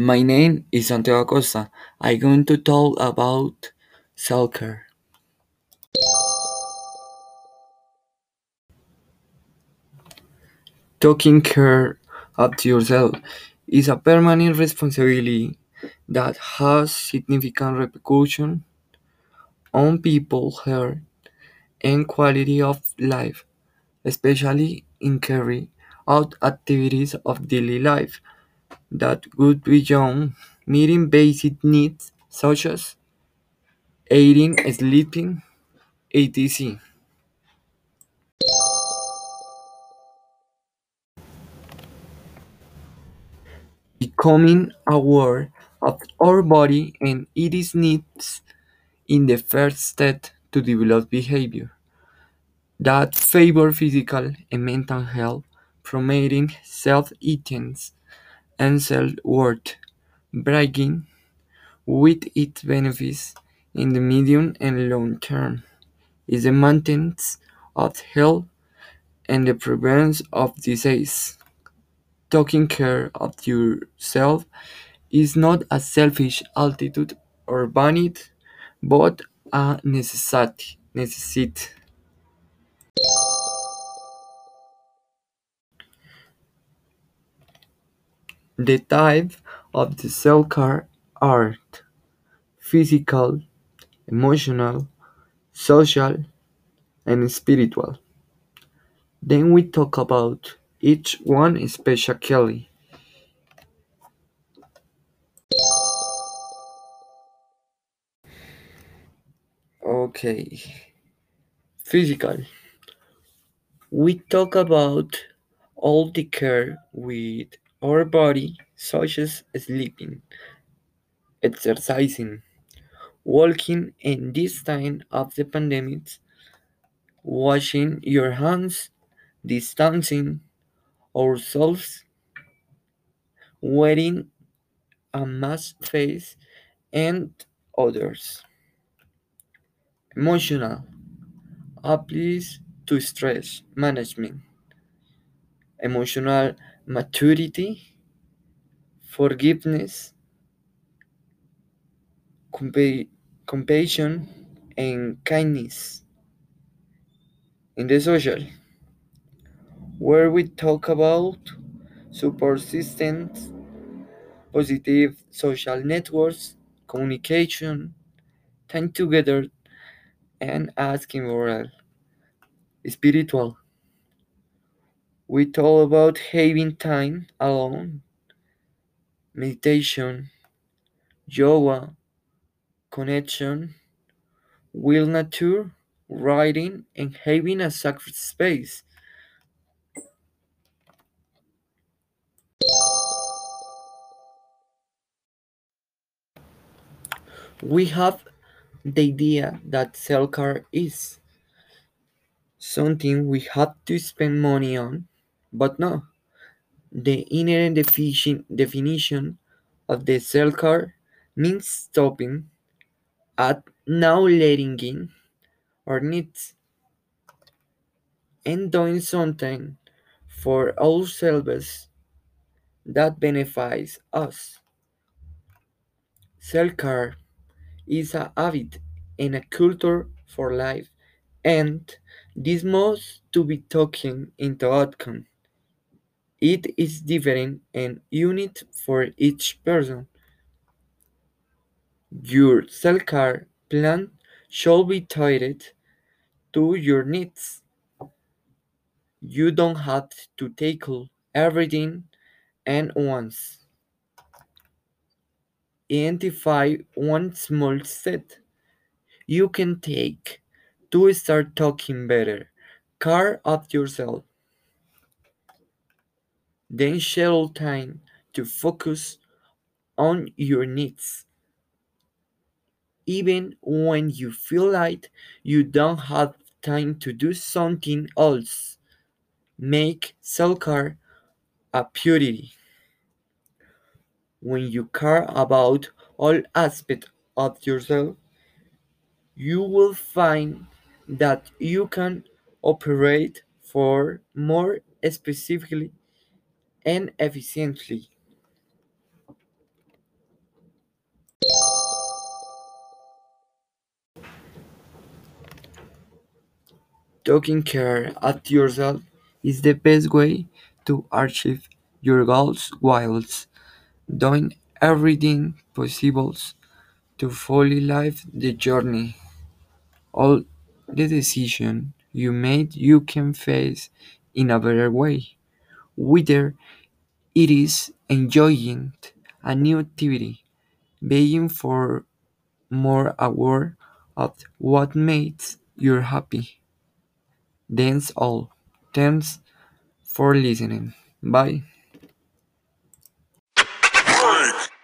My name is Santiago Costa. I'm going to talk about self-care. Taking care of yourself is a permanent responsibility that has significant repercussions on people's health and quality of life, especially in carrying out activities of daily life that go beyond meeting basic needs such as eating, sleeping, etc. Becoming aware of our body and its needs in the first step to develop behavior that favor physical and mental health, promoting self-esteem and self-worth, bragging with its benefits in the medium and long term is the maintenance of health and the prevention of disease. Taking care of yourself is not a selfish attitude or vanity, but a necessity. necessity. The types of the self-care are physical, emotional, social, and spiritual. Then we talk about each one specifically. Okay, physical. We talk about all the care with our body, such as sleeping, exercising, walking in this time of the pandemic, washing your hands, distancing ourselves, wearing a mask face, and others. Emotional applies to stress management, emotional maturity, forgiveness, compa- compassion, and kindness. In the social, where we talk about support systems, positive social networks, communication, time together, and asking moral. Spiritual, we talk about having time alone, meditation, yoga, connection, will nature, writing, and having a sacred space. We have the idea that self care is something we have to spend money on, but no. The inherent defi- definition of the self care means stopping at now letting in our needs and doing something for ourselves that benefits us. Self care is a habit and a culture for life, and this must to be taken into account. It is different and unique for each person. Your cell care plan should be tailored to your needs. You don't have to tackle everything at once. Identify one small step you can take to start talking better care of yourself. Then schedule time to focus on your needs. Even when you feel like you don't have time to do something else, make self care a priority. When you care about all aspects of yourself, you will find that you can operate for more specifically and efficiently. Taking care of yourself is the best way to achieve your goals whilst doing everything possible to fully live the journey. All the decisions you made you can face in a better way whether it is enjoying a new activity, being for more aware of what makes you happy. That's all. Thanks for listening. Bye.